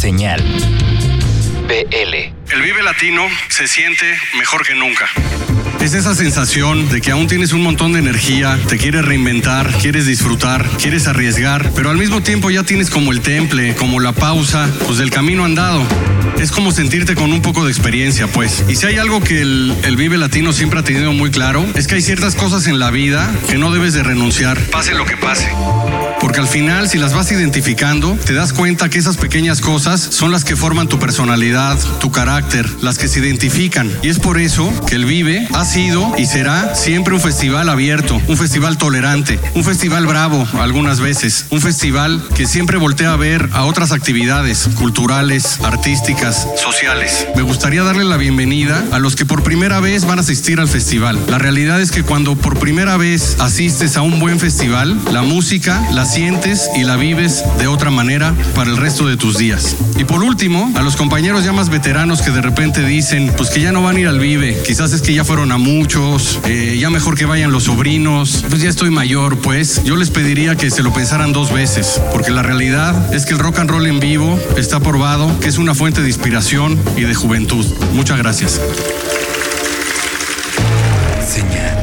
Señal. BL. El Vive Latino se siente mejor que nunca. Es esa sensación de que aún tienes un montón de energía, te quieres reinventar, quieres disfrutar, quieres arriesgar, pero al mismo tiempo ya tienes como el temple, como la pausa, pues del camino andado. Es como sentirte con un poco de experiencia, pues. Y si hay algo que el, Vive Latino siempre ha tenido muy claro, es que hay ciertas cosas en la vida que no debes de renunciar, pase lo que pase. Porque al final, si las vas identificando, te das cuenta que esas pequeñas cosas son las que forman tu personalidad, tu carácter, las que se identifican. Y es por eso que el Vive ha sido y será siempre un festival abierto, un festival tolerante, un festival bravo algunas veces, un festival que siempre voltea a ver a otras actividades culturales, artísticas, sociales. Me gustaría darle la bienvenida a los que por primera vez van a asistir al festival. La realidad es que cuando por primera vez asistes a un buen festival, la música la sientes y la vives de otra manera para el resto de tus días. Y por último, a los compañeros ya más veteranos que de repente dicen, pues que ya no van a ir al Vive, quizás es que ya fueron a muchos, eh, ya mejor que vayan los sobrinos, pues ya estoy mayor, pues yo les pediría que se lo pensaran dos veces, porque la realidad es que el rock and roll en vivo está probado que es una fuente de inspiración y de juventud. Muchas gracias. Señal.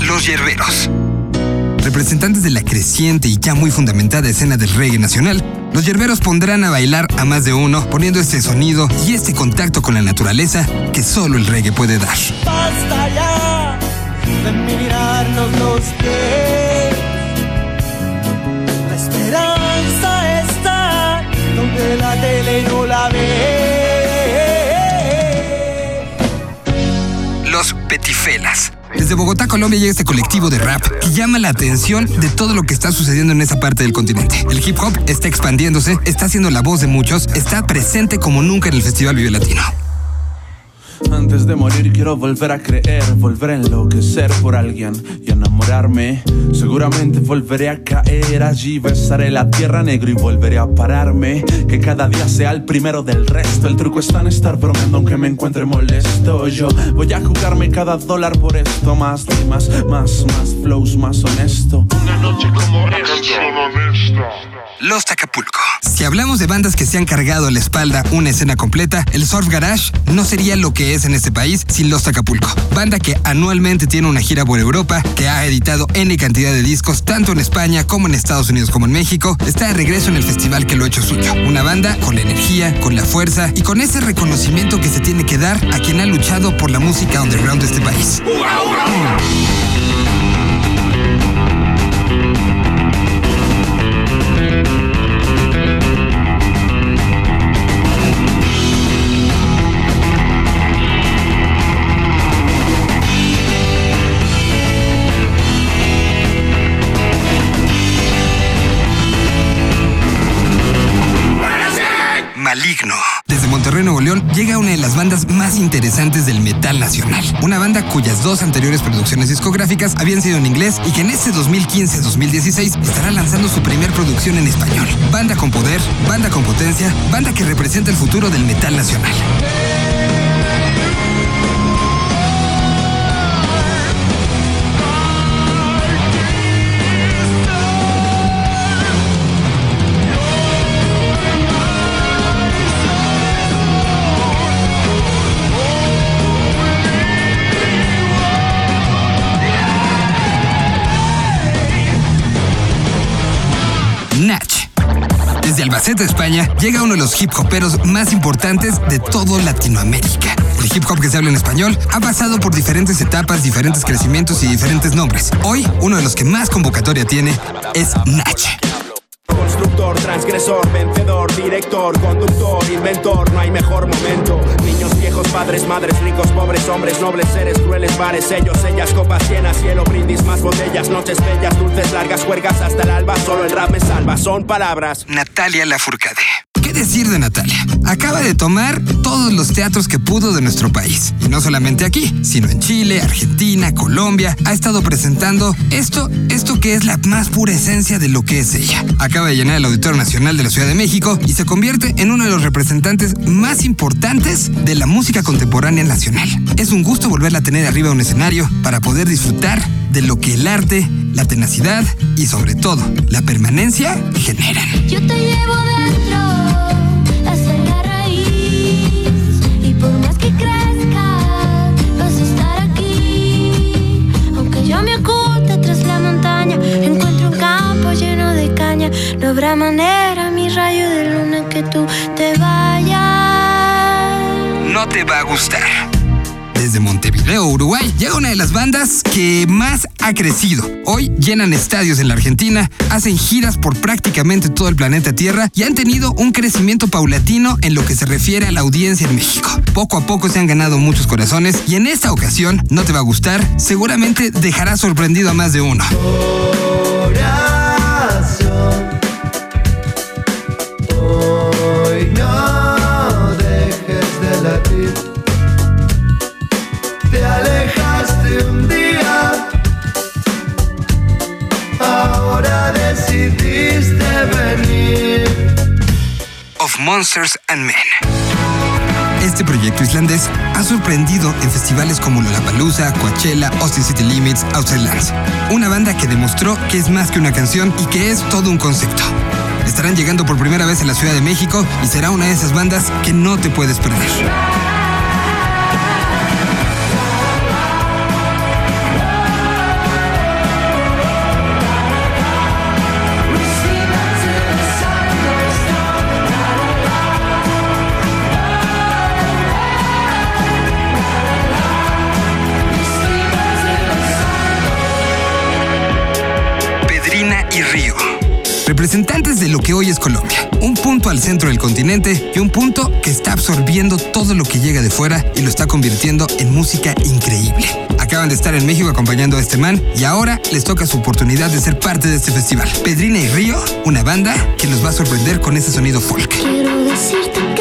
Los Yerberos. Representantes de la creciente y ya muy fundamentada escena del reggae nacional, los yerberos pondrán a bailar a más de uno, poniendo este sonido y este contacto con la naturaleza que solo el reggae puede dar. Basta ya de mirarnos los pies. La esperanza está donde la tele no la ve. Los Petifelas. Desde Bogotá, Colombia, llega este colectivo de rap que llama la atención de todo lo que está sucediendo en esa parte del continente. El hip hop está expandiéndose, está siendo la voz de muchos, está presente como nunca en el Festival Vive Latino. Antes de morir quiero volver a creer, volver a enloquecer por alguien y enamorarme. Seguramente volveré a caer allí, besaré la tierra negro y volveré a pararme. Que cada día sea el primero del resto. El truco está en estar bromeando aunque me encuentre molesto. Yo voy a jugarme cada dólar por esto, más y más, más, más flows, más honesto. Una noche como esta. Los Acapulco. Si hablamos de bandas que se han cargado a la espalda una escena completa, el Surf Garage no sería lo que es en este país sin Los Acapulco. Banda que anualmente tiene una gira por Europa, que ha editado N cantidad de discos tanto en España como en Estados Unidos como en México, está de regreso en el festival que lo ha hecho suyo. Una banda con la energía, con la fuerza y con ese reconocimiento que se tiene que dar a quien ha luchado por la música underground de este país. Maligno. Cuyas dos anteriores producciones discográficas habían sido en inglés y que en este 2015-2016 estará lanzando su primer producción en español. Banda con poder, banda con potencia, banda que representa el futuro del metal nacional. Albacete, España, llega uno de los hip hoperos más importantes de todo Latinoamérica. El hip hop que se habla en español ha pasado por diferentes etapas, diferentes crecimientos y diferentes nombres. Hoy, uno de los que más convocatoria tiene es Natch. Constructor, transgresor, vencedor, director, conductor, inventor, no hay mejor momento. Niños viejos, padres, madres, ricos, pobres, hombres, nobles, seres, crueles, bares, ellos, ellas, copas llenas, cielo, brindis, más botellas, noches bellas, dulces, largas, juergas hasta el alba, solo el rap me salva, son palabras. Natalia Lafourcade. ¿Qué decir de Natalia? Acaba de tomar todos los teatros que pudo de nuestro país. Y no solamente aquí, sino en Chile, Argentina, Colombia. Ha estado presentando esto, esto que es la más pura esencia de lo que es ella. Acaba de llenar el Auditorio Nacional de la Ciudad de México y se convierte en uno de los representantes más importantes de la música contemporánea nacional. Es un gusto volverla a tener arriba un escenario para poder disfrutar de lo que el arte, la tenacidad y sobre todo la permanencia generan. Yo te llevo No habrá manera, mi rayo de luna, que tú te vayas. No te va a gustar. Desde Montevideo, Uruguay, llega una de las bandas que más ha crecido. Hoy llenan estadios en la Argentina, hacen giras por prácticamente todo el planeta Tierra y han tenido un crecimiento paulatino en lo que se refiere a la audiencia en México. Poco a poco se han ganado muchos corazones y en esta ocasión, no te va a gustar, seguramente dejará sorprendido a más de uno. Monsters and Men. Este proyecto islandés ha sorprendido en festivales como Lollapalooza, Coachella, Austin City Limits, Outside. Una banda que demostró que es más que una canción y que es todo un concepto. Estarán llegando por primera vez a la Ciudad de México y será una de esas bandas que no te puedes perder. Y Río. Representantes de lo que hoy es Colombia. Un punto al centro del continente y un punto que está absorbiendo todo lo que llega de fuera y lo está convirtiendo en música increíble. Acaban de estar en México acompañando a este man y ahora les toca su oportunidad de ser parte de este festival. Pedrina y Río, una banda que los va a sorprender con ese sonido folk. Quiero decirte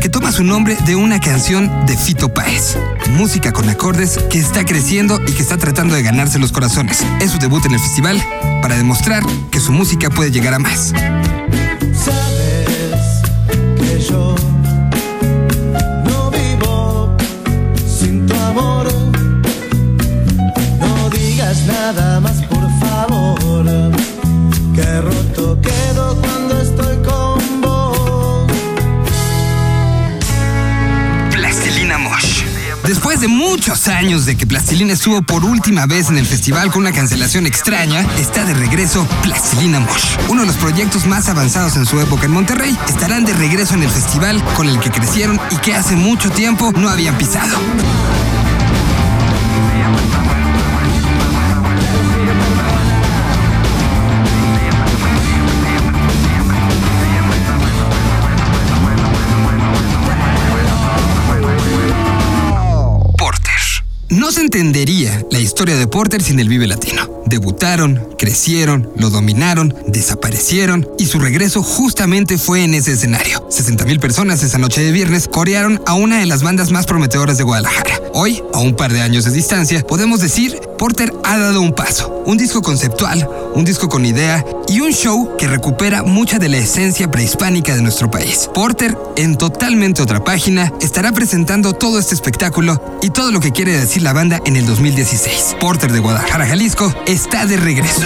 que toma su nombre de una canción de Fito Páez. Música con acordes que está creciendo y que está tratando de ganarse los corazones. Es su debut en el festival para demostrar que su música puede llegar a más. Años de que Plastilina estuvo por última vez en el festival con una cancelación extraña, está de regreso Plastilina Mosh. Uno de los proyectos más avanzados en su época en Monterrey, estarán de regreso en el festival con el que crecieron y que hace mucho tiempo no habían pisado. Se entendería la historia de Porter sin el Vive Latino. Debutaron, crecieron, lo dominaron, desaparecieron y su regreso justamente fue en ese escenario. 60.000 personas esa noche de viernes corearon a una de las bandas más prometedoras de Guadalajara. Hoy, a un par de años de distancia, podemos decir, Porter ha dado un paso. Un disco conceptual, un disco con idea y un show que recupera mucha de la esencia prehispánica de nuestro país. Porter, en totalmente otra página, estará presentando todo este espectáculo y todo lo que quiere decir la banda en el 2016. Porter de Guadalajara, Jalisco, está de regreso.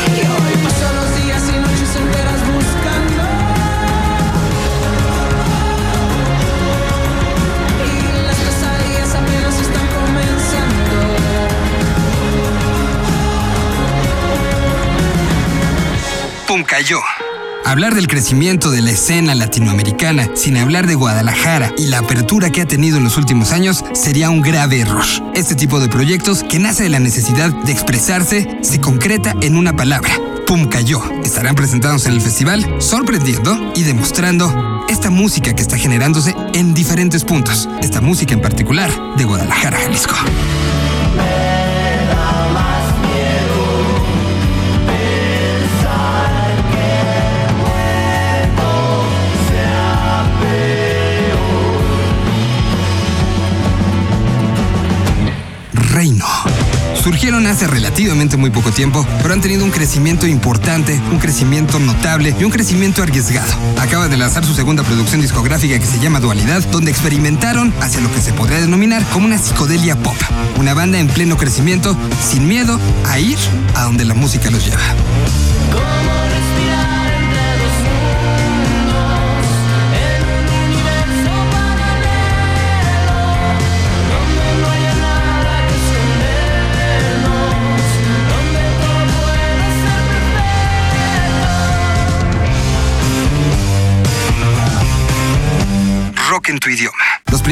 ¡Pum! cayó. Hablar del crecimiento de la escena latinoamericana sin hablar de Guadalajara y la apertura que ha tenido en los últimos años sería un grave error. Este tipo de proyectos que nace de la necesidad de expresarse se concreta en una palabra. Pum cayó. Estarán presentados en el festival, sorprendiendo y demostrando esta música que está generándose en diferentes puntos. Esta música en particular de Guadalajara, Jalisco. Surgieron hace relativamente muy poco tiempo, pero han tenido un crecimiento importante, un crecimiento notable y un crecimiento arriesgado. Acaban de lanzar su segunda producción discográfica que se llama Dualidad, donde experimentaron hacia lo que se podría denominar como una psicodelia pop. Una banda en pleno crecimiento, sin miedo a ir a donde la música los lleva.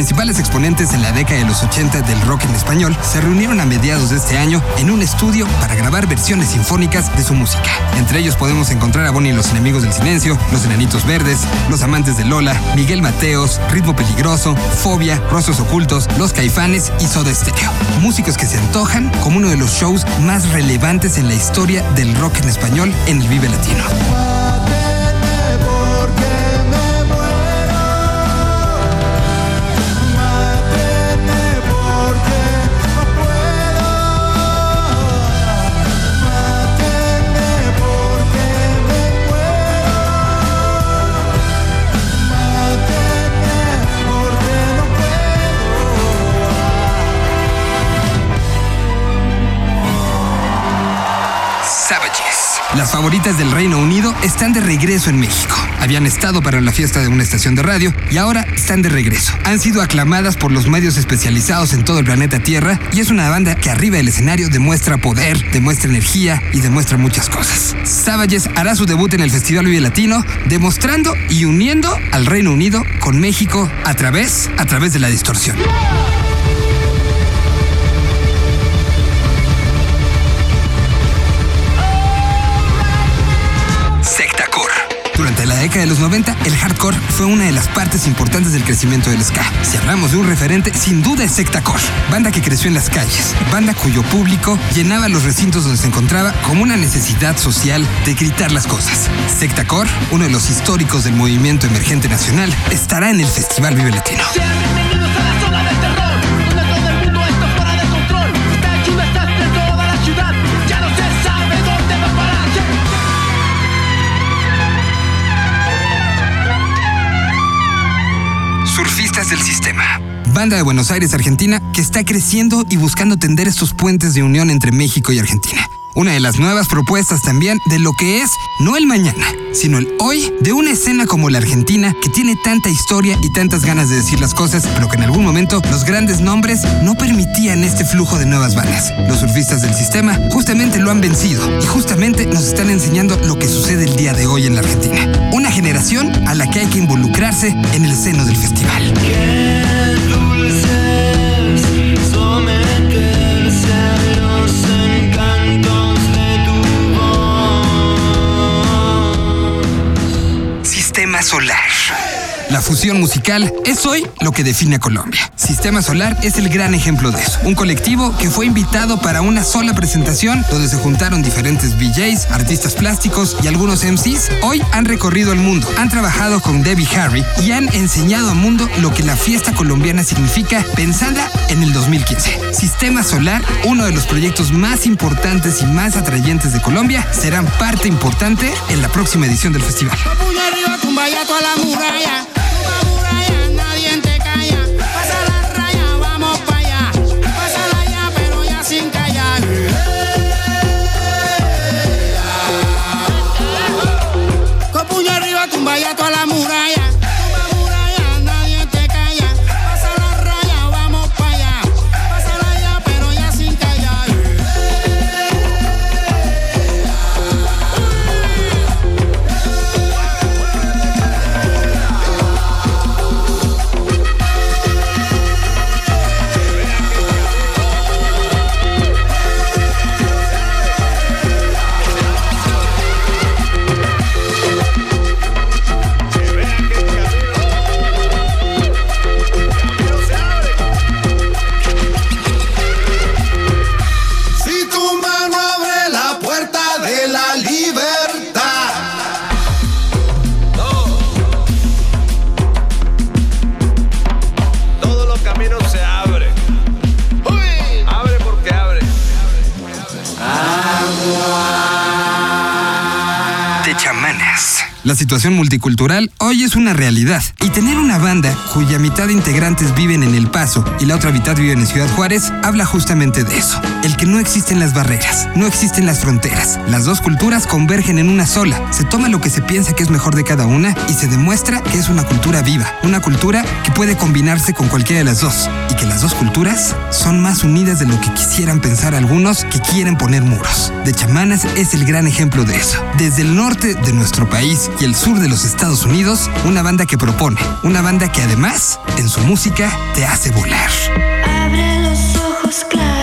Principales exponentes en la década de los 80 del rock en español se reunieron a mediados de este año en un estudio para grabar versiones sinfónicas de su música. Entre ellos podemos encontrar a Bonnie y los enemigos del silencio, Los Enanitos Verdes, Los Amantes de Lola, Miguel Mateos, Ritmo Peligroso, Fobia, Rostros Ocultos, Los Caifanes y Soda Stereo. Músicos que se antojan como uno de los shows más relevantes en la historia del rock en español en el Vive Latino. Están de regreso en México. Habían estado para la fiesta de una estación de radio y ahora están de regreso. Han sido aclamadas por los medios especializados en todo el planeta Tierra y es una banda que arriba del escenario demuestra poder, demuestra energía y demuestra muchas cosas. Savages hará su debut en el Festival Vive Latino, demostrando y uniendo al Reino Unido con México a través, a través de la distorsión. Década de los 90, el hardcore fue una de las partes importantes del crecimiento del ska. Si hablamos de un referente, sin duda es Sectacore, banda que creció en las calles, banda cuyo público llenaba los recintos donde se encontraba como una necesidad social de gritar las cosas. Sectacore, uno de los históricos del movimiento emergente nacional, estará en el Festival Vive Latino. Del Sistema. Banda de Buenos Aires, Argentina, que está creciendo y buscando tender estos puentes de unión entre México y Argentina. Una de las nuevas propuestas también de lo que es no el mañana, sino el hoy de una escena como la Argentina que tiene tanta historia y tantas ganas de decir las cosas, pero que en algún momento los grandes nombres no permitían este flujo de nuevas bandas. Los surfistas del sistema justamente lo han vencido y justamente nos están enseñando lo que sucede el día de hoy en la Argentina. Una generación a la que hay que involucrarse en el seno del festival. Sistema Solar. La fusión musical es hoy lo que define a Colombia. Sistema Solar es el gran ejemplo de eso. Un colectivo que fue invitado para una sola presentación donde se juntaron diferentes VJs, artistas plásticos y algunos MCs. Hoy han recorrido el mundo, han trabajado con Debbie Harry y han enseñado al mundo lo que la fiesta colombiana significa pensada en el 2015. Sistema Solar, uno de los proyectos más importantes y más atrayentes de Colombia, serán parte importante en la próxima edición del festival. Puño arriba, tumba ya toda la La situación multicultural hoy es una realidad y tener una banda cuya mitad de integrantes viven en El Paso y la otra mitad viven en Ciudad Juárez habla justamente de eso. El que no existen las barreras, no existen las fronteras. Las dos culturas convergen en una sola. Se toma lo que se piensa que es mejor de cada una y se demuestra que es una cultura viva, una cultura que puede combinarse con cualquiera de las dos y que las dos culturas son más unidas de lo que quisieran pensar algunos que quieren poner muros. De Chamanas es el gran ejemplo de eso. Desde el norte de nuestro país y el sur de los Estados Unidos, una banda que propone, una banda que además, en su música, te hace volar. Abre los ojos claros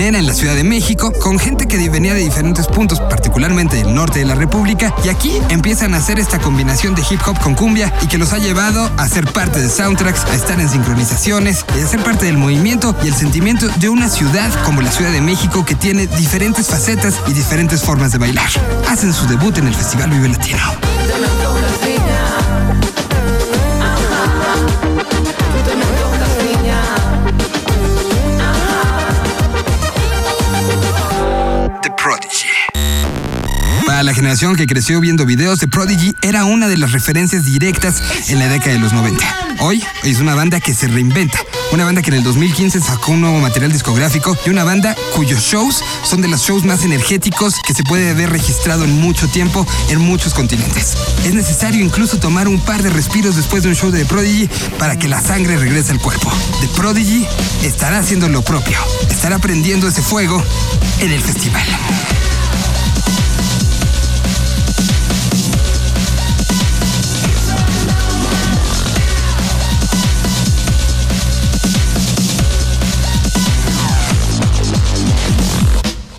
En la Ciudad de México con gente que venía de diferentes puntos, particularmente del norte de la República, y aquí empiezan a hacer esta combinación de hip hop con cumbia y que los ha llevado a ser parte de soundtracks, a estar en sincronizaciones y a ser parte del movimiento y el sentimiento de una ciudad como la Ciudad de México que tiene diferentes facetas y diferentes formas de bailar. Hacen su debut en el Festival Vive Latino. Para la generación que creció viendo videos, The Prodigy era una de las referencias directas en la década de los 90. Hoy es una banda que se reinventa, una banda que en el 2015 sacó un nuevo material discográfico y una banda cuyos shows son de los shows más energéticos que se puede haber registrado en mucho tiempo en muchos continentes. Es necesario incluso tomar un par de respiros después de un show de The Prodigy para que la sangre regrese al cuerpo. The Prodigy estará haciendo lo propio, estará prendiendo ese fuego en el festival.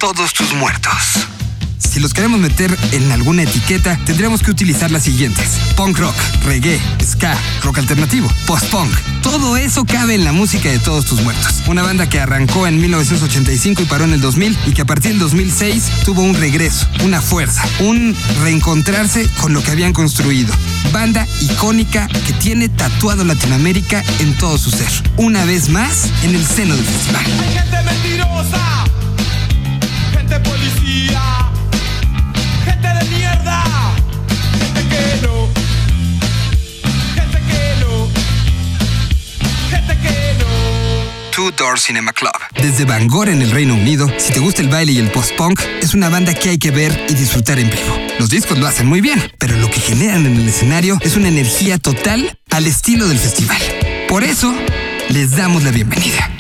Todos tus muertos. Si los queremos meter en alguna etiqueta, tendríamos que utilizar las siguientes. Punk rock, reggae, ska, rock alternativo, post-punk. Todo eso cabe en la música de Todos tus muertos. Una banda que arrancó en 1985 y paró en el 2000 y que a partir del 2006 tuvo un regreso, una fuerza, un reencontrarse con lo que habían construido. Banda icónica que tiene tatuado Latinoamérica en todo su ser. Una vez más en el seno del festival. Gente mentirosa, Cinema Club. Desde Bangor en el Reino Unido, si te gusta el baile y el post-punk, es una banda que hay que ver y disfrutar en vivo. Los discos lo hacen muy bien, pero lo que generan en el escenario es una energía total al estilo del festival. Por eso, les damos la bienvenida.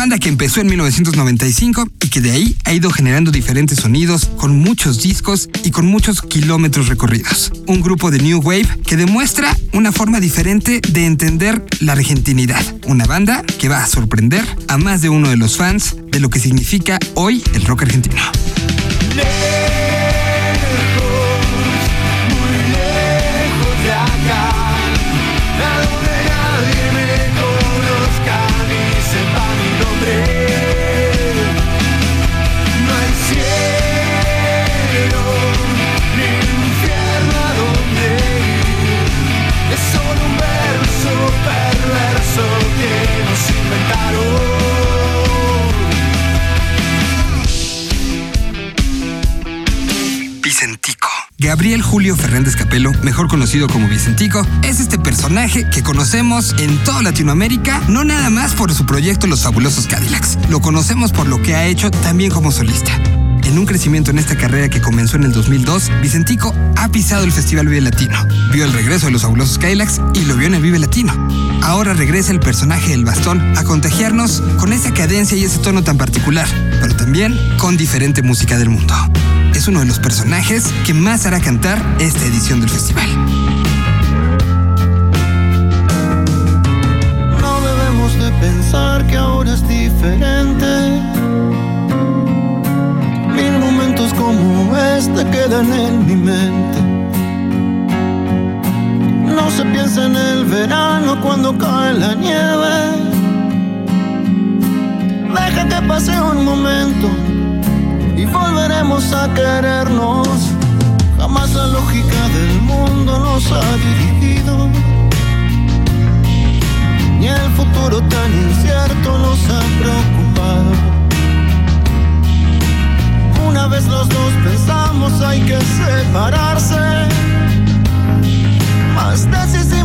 Banda que empezó en 1995 y que de ahí ha ido generando diferentes sonidos, con muchos discos y con muchos kilómetros recorridos. Un grupo de New Wave que demuestra una forma diferente de entender la argentinidad. Una banda que va a sorprender a más de uno de los fans de lo que significa hoy el rock argentino. Gabriel Julio Fernández Capelo, mejor conocido como Vicentico, es este personaje que conocemos en toda Latinoamérica, no nada más por su proyecto Los Fabulosos Cadillacs. Lo conocemos por lo que ha hecho también como solista. En un crecimiento en esta carrera que comenzó en el 2002, Vicentico ha pisado el Festival Vive Latino, vio el regreso de los fabulosos Kylax y lo vio en el Vive Latino. Ahora regresa el personaje del bastón a contagiarnos con esa cadencia y ese tono tan particular, pero también con diferente música del mundo. Es uno de los personajes que más hará cantar esta edición del festival. En mi mente. No se piensa en el verano cuando cae la nieve. Deja que pase un momento y volveremos a querernos. Jamás la lógica del mundo nos ha dirigido ni el futuro tan incierto nos ha preocupado. Vez los dos pensamos hay que separarse, más deshicimos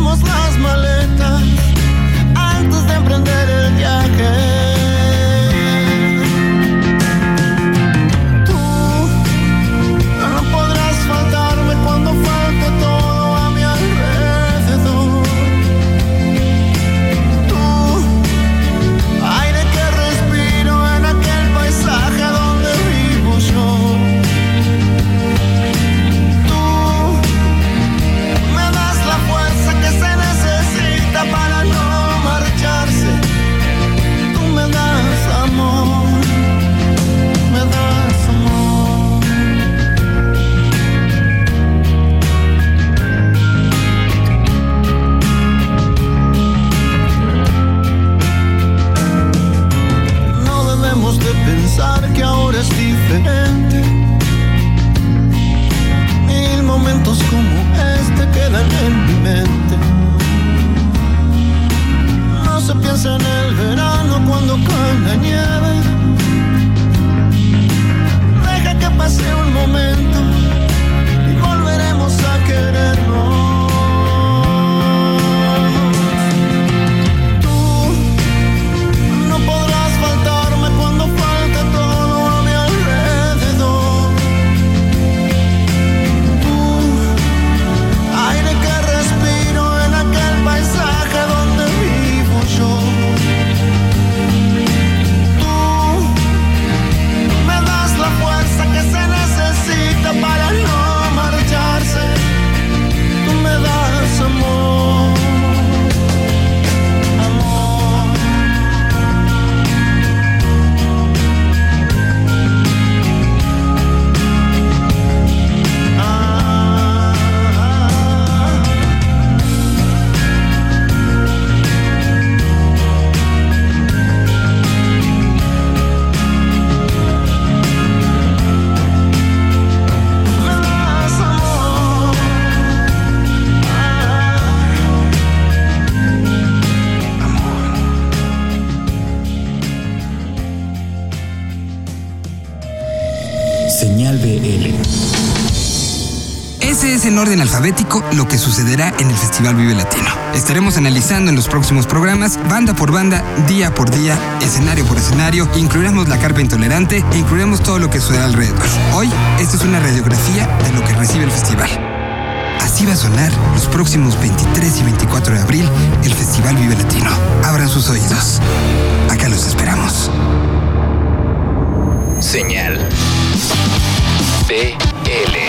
en orden alfabético lo que sucederá en el Festival Vive Latino. Estaremos analizando en los próximos programas, banda por banda, día por día, escenario por escenario, incluiremos la carpa intolerante e incluiremos todo lo que sucederá alrededor. Hoy, esta es una radiografía de lo que recibe el festival. Así va a sonar los próximos 23 y 24 de abril el Festival Vive Latino. Abran sus oídos. Acá los esperamos. Señal BL.